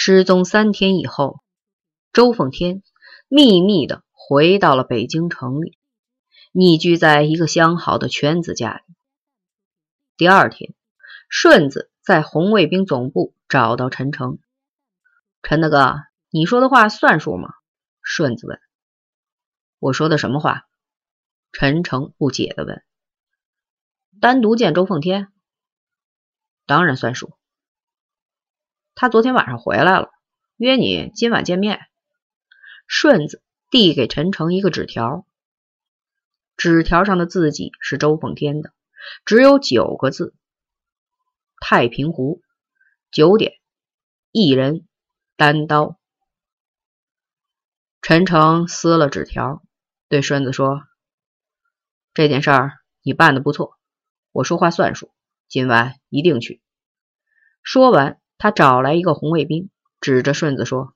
失踪三天以后，周奉天秘密的回到了北京城里，匿居在一个相好的圈子家里。第二天，顺子在红卫兵总部找到陈诚。陈大哥，你说的话算数吗？顺子问。我说的什么话？陈诚不解的问。单独见周奉天，当然算数。他昨天晚上回来了，约你今晚见面。顺子递给陈诚一个纸条，纸条上的字迹是周奉天的，只有九个字：太平湖，九点，一人，单刀。陈诚撕了纸条，对顺子说：“这件事儿你办的不错。”我说话算数，今晚一定去。说完，他找来一个红卫兵，指着顺子说：“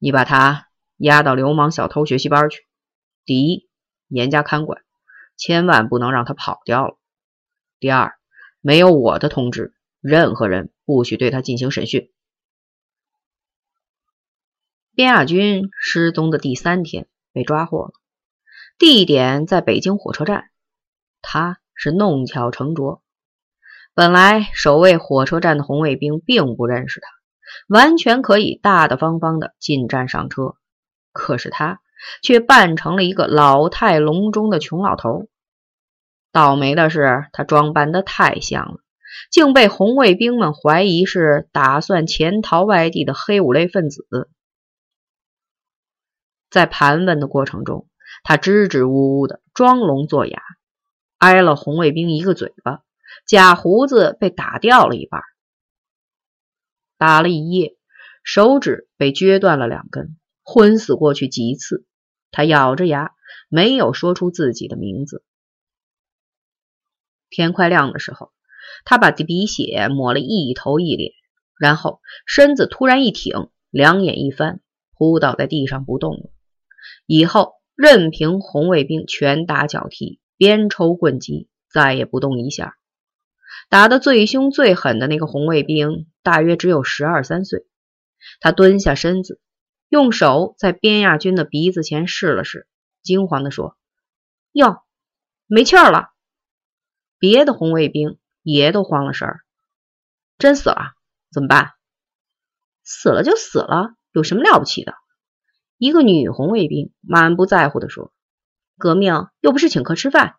你把他押到流氓小偷学习班去。第一，严加看管，千万不能让他跑掉了。第二，没有我的通知，任何人不许对他进行审讯。”边亚军失踪的第三天被抓获了，地点在北京火车站。他。是弄巧成拙。本来守卫火车站的红卫兵并不认识他，完全可以大大方方的进站上车。可是他却扮成了一个老态龙钟的穷老头。倒霉的是，他装扮的太像了，竟被红卫兵们怀疑是打算潜逃外地的黑五类分子。在盘问的过程中，他支支吾吾的装聋作哑。挨了红卫兵一个嘴巴，假胡子被打掉了一半，打了一夜，手指被撅断了两根，昏死过去几次。他咬着牙，没有说出自己的名字。天快亮的时候，他把鼻血抹了一头一脸，然后身子突然一挺，两眼一翻，扑倒在地上不动了。以后任凭红卫兵拳打脚踢。边抽棍击，再也不动一下。打得最凶最狠的那个红卫兵，大约只有十二三岁。他蹲下身子，用手在边亚军的鼻子前试了试，惊慌地说：“哟，没气儿了。”别的红卫兵也都慌了神儿：“真死了？怎么办？”“死了就死了，有什么了不起的？”一个女红卫兵满不在乎地说。革命又不是请客吃饭，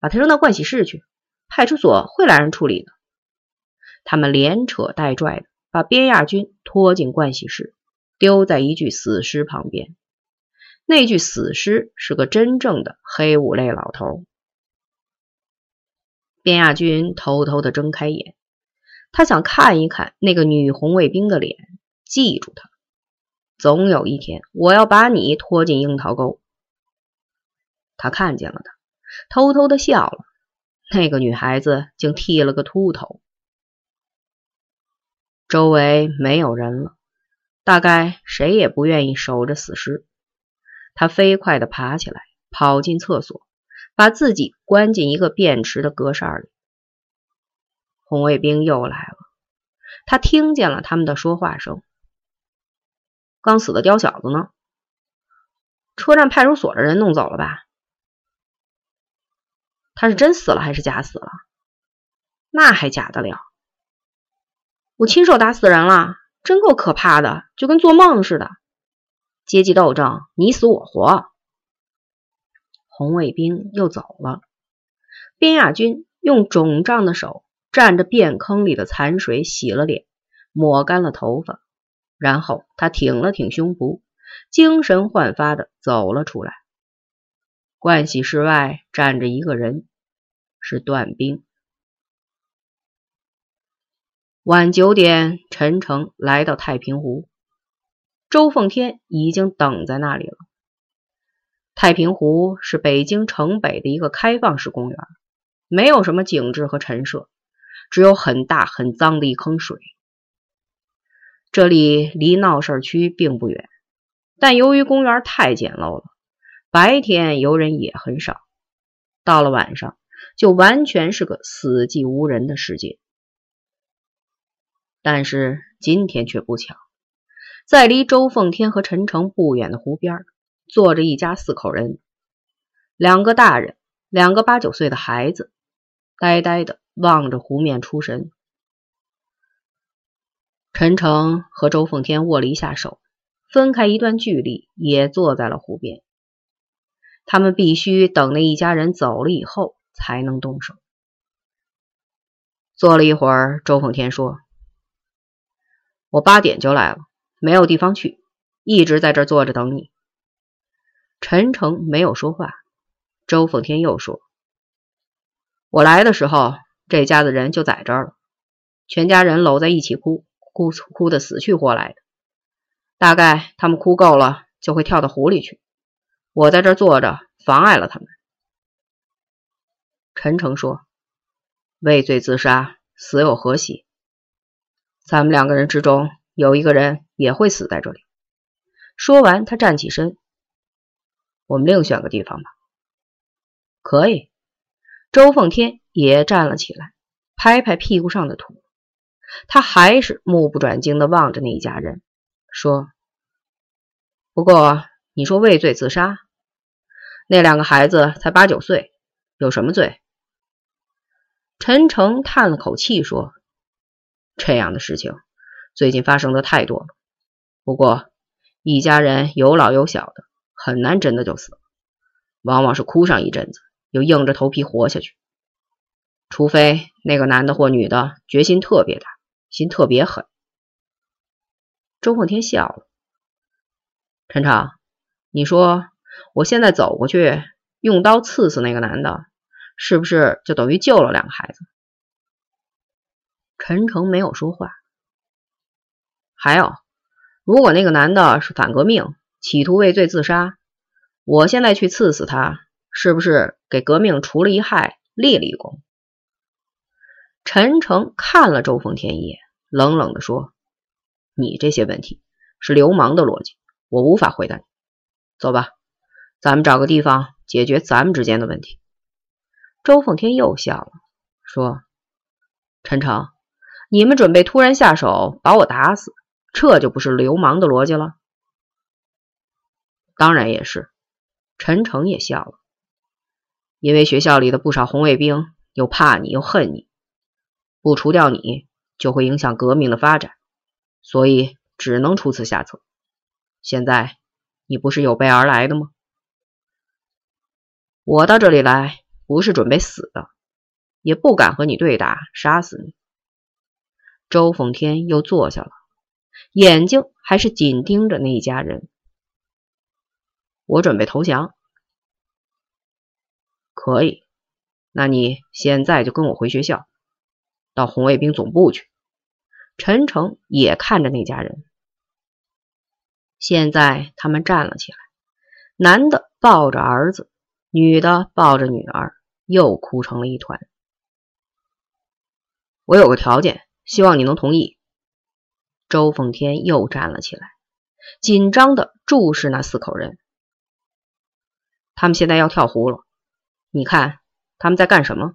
把他扔到盥洗室去，派出所会来人处理的。他们连扯带拽的把边亚军拖进盥洗室，丢在一具死尸旁边。那具死尸是个真正的黑五类老头。边亚军偷偷的睁开眼，他想看一看那个女红卫兵的脸，记住她。总有一天，我要把你拖进樱桃沟。他看见了他，偷偷的笑了。那个女孩子竟剃了个秃头。周围没有人了，大概谁也不愿意守着死尸。他飞快的爬起来，跑进厕所，把自己关进一个便池的格扇里。红卫兵又来了，他听见了他们的说话声。刚死的刁小子呢？车站派出所的人弄走了吧？他是真死了还是假死了？那还假得了！我亲手打死人了，真够可怕的，就跟做梦似的。阶级斗争，你死我活。红卫兵又走了。边亚军用肿胀的手蘸着便坑里的残水洗了脸，抹干了头发，然后他挺了挺胸脯，精神焕发的走了出来。盥洗室外站着一个人，是段兵。晚九点，陈诚来到太平湖，周奉天已经等在那里了。太平湖是北京城北的一个开放式公园，没有什么景致和陈设，只有很大很脏的一坑水。这里离闹市区并不远，但由于公园太简陋了。白天游人也很少，到了晚上就完全是个死寂无人的世界。但是今天却不巧，在离周凤天和陈诚不远的湖边，坐着一家四口人，两个大人，两个八九岁的孩子，呆呆的望着湖面出神。陈诚和周凤天握了一下手，分开一段距离，也坐在了湖边。他们必须等那一家人走了以后才能动手。坐了一会儿，周凤天说：“我八点就来了，没有地方去，一直在这坐着等你。”陈诚没有说话。周凤天又说：“我来的时候，这家子人就在这儿了，全家人搂在一起哭，哭哭的死去活来的。大概他们哭够了，就会跳到湖里去。”我在这坐着，妨碍了他们。陈诚说：“畏罪自杀，死有何喜？咱们两个人之中有一个人也会死在这里。”说完，他站起身：“我们另选个地方吧。”可以。周凤天也站了起来，拍拍屁股上的土。他还是目不转睛的望着那一家人，说：“不过，你说畏罪自杀？”那两个孩子才八九岁，有什么罪？陈诚叹了口气说：“这样的事情最近发生的太多了。不过一家人有老有小的，很难真的就死了，往往是哭上一阵子，又硬着头皮活下去。除非那个男的或女的决心特别大，心特别狠。”周凤天笑了：“陈诚，你说？”我现在走过去，用刀刺死那个男的，是不是就等于救了两个孩子？陈诚没有说话。还有，如果那个男的是反革命，企图畏罪自杀，我现在去刺死他，是不是给革命除了一害，立了一功？陈诚看了周凤天一眼，冷冷的说：“你这些问题是流氓的逻辑，我无法回答你。走吧。”咱们找个地方解决咱们之间的问题。周凤天又笑了，说：“陈诚，你们准备突然下手把我打死，这就不是流氓的逻辑了。”当然也是。陈诚也笑了，因为学校里的不少红卫兵又怕你又恨你，不除掉你就会影响革命的发展，所以只能出此下策。现在你不是有备而来的吗？我到这里来不是准备死的，也不敢和你对打，杀死你。周凤天又坐下了，眼睛还是紧盯着那一家人。我准备投降，可以？那你现在就跟我回学校，到红卫兵总部去。陈诚也看着那家人，现在他们站了起来，男的抱着儿子。女的抱着女儿，又哭成了一团。我有个条件，希望你能同意。周凤天又站了起来，紧张的注视那四口人。他们现在要跳湖了，你看他们在干什么？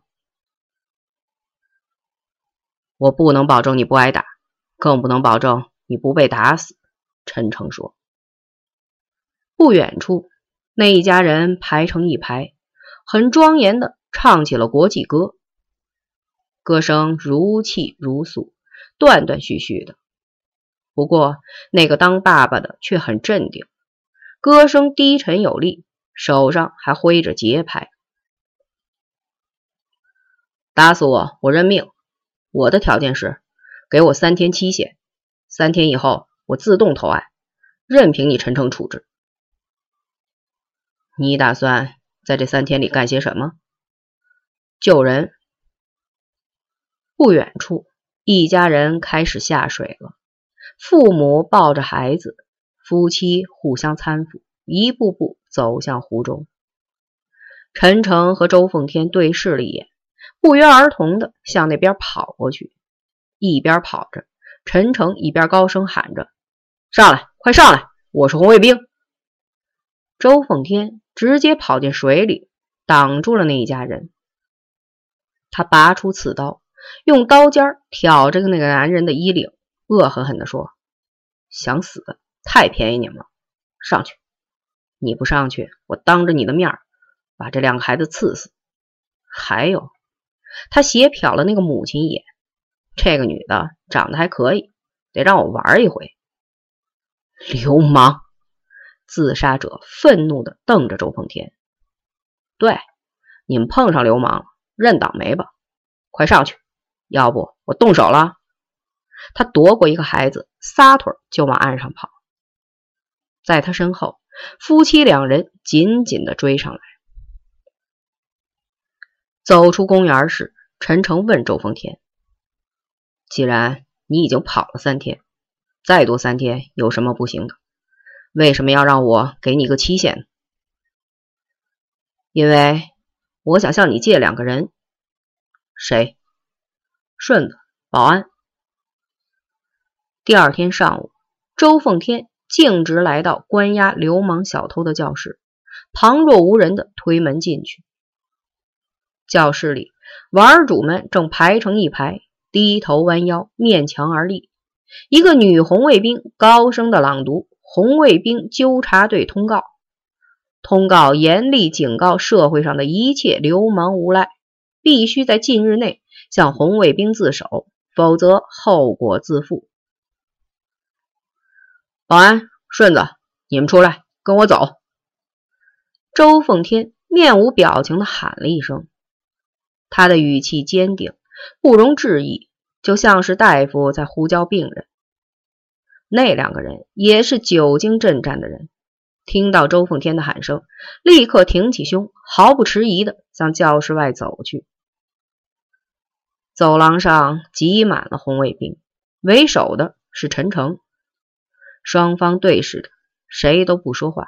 我不能保证你不挨打，更不能保证你不被打死。陈诚说。不远处。那一家人排成一排，很庄严的唱起了国际歌，歌声如泣如诉，断断续续的。不过，那个当爸爸的却很镇定，歌声低沉有力，手上还挥着节拍。打死我，我认命。我的条件是，给我三天期限，三天以后我自动投案，任凭你陈诚处置。你打算在这三天里干些什么？救人。不远处，一家人开始下水了。父母抱着孩子，夫妻互相搀扶，一步步走向湖中。陈诚和周凤天对视了一眼，不约而同的向那边跑过去。一边跑着，陈诚一边高声喊着：“上来，快上来！我是红卫兵。”周凤天。直接跑进水里，挡住了那一家人。他拔出刺刀，用刀尖挑着那个男人的衣领，恶狠狠地说：“想死，太便宜你们了！上去！你不上去，我当着你的面把这两个孩子刺死。还有，他斜瞟了那个母亲一眼，这个女的长得还可以，得让我玩一回。”流氓！自杀者愤怒地瞪着周凤天。对，你们碰上流氓了，认倒霉吧！快上去，要不我动手了。他夺过一个孩子，撒腿就往岸上跑。在他身后，夫妻两人紧紧地追上来。走出公园时，陈诚问周凤天：“既然你已经跑了三天，再多三天有什么不行的？为什么要让我给你个期限？”因为我想向你借两个人。谁？顺子，保安。第二天上午，周凤天径直来到关押流氓小偷的教室，旁若无人的推门进去。教室里，玩主们正排成一排，低头弯腰，面墙而立。一个女红卫兵高声的朗读《红卫兵纠察队通告》，通告严厉警告社会上的一切流氓无赖，必须在近日内向红卫兵自首，否则后果自负。保安顺子，你们出来，跟我走。周凤天面无表情的喊了一声，他的语气坚定，不容置疑，就像是大夫在呼叫病人。那两个人也是久经阵战的人，听到周凤天的喊声，立刻挺起胸，毫不迟疑的向教室外走去。走廊上挤满了红卫兵，为首的是陈诚。双方对视着，谁都不说话，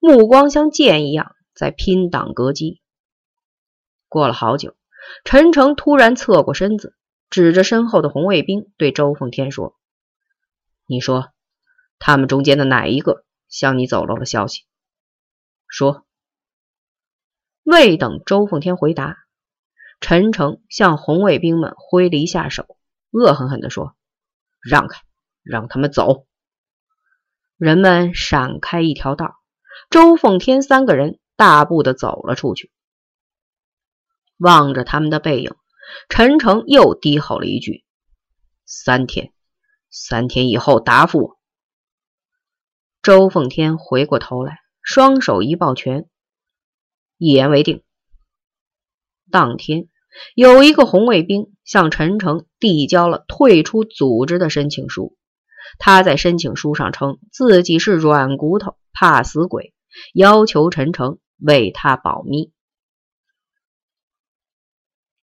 目光像箭一样在拼挡格击。过了好久，陈诚突然侧过身子，指着身后的红卫兵对周凤天说：“你说，他们中间的哪一个向你走漏了消息？”说。未等周凤天回答，陈诚向红卫兵们挥了一下手，恶狠狠地说：“让开，让他们走。”人们闪开一条道，周凤天三个人大步的走了出去。望着他们的背影，陈诚又低吼了一句：“三天，三天以后答复我。”周凤天回过头来，双手一抱拳，一言为定。当天，有一个红卫兵向陈诚递交了退出组织的申请书。他在申请书上称自己是软骨头，怕死鬼，要求陈诚为他保密。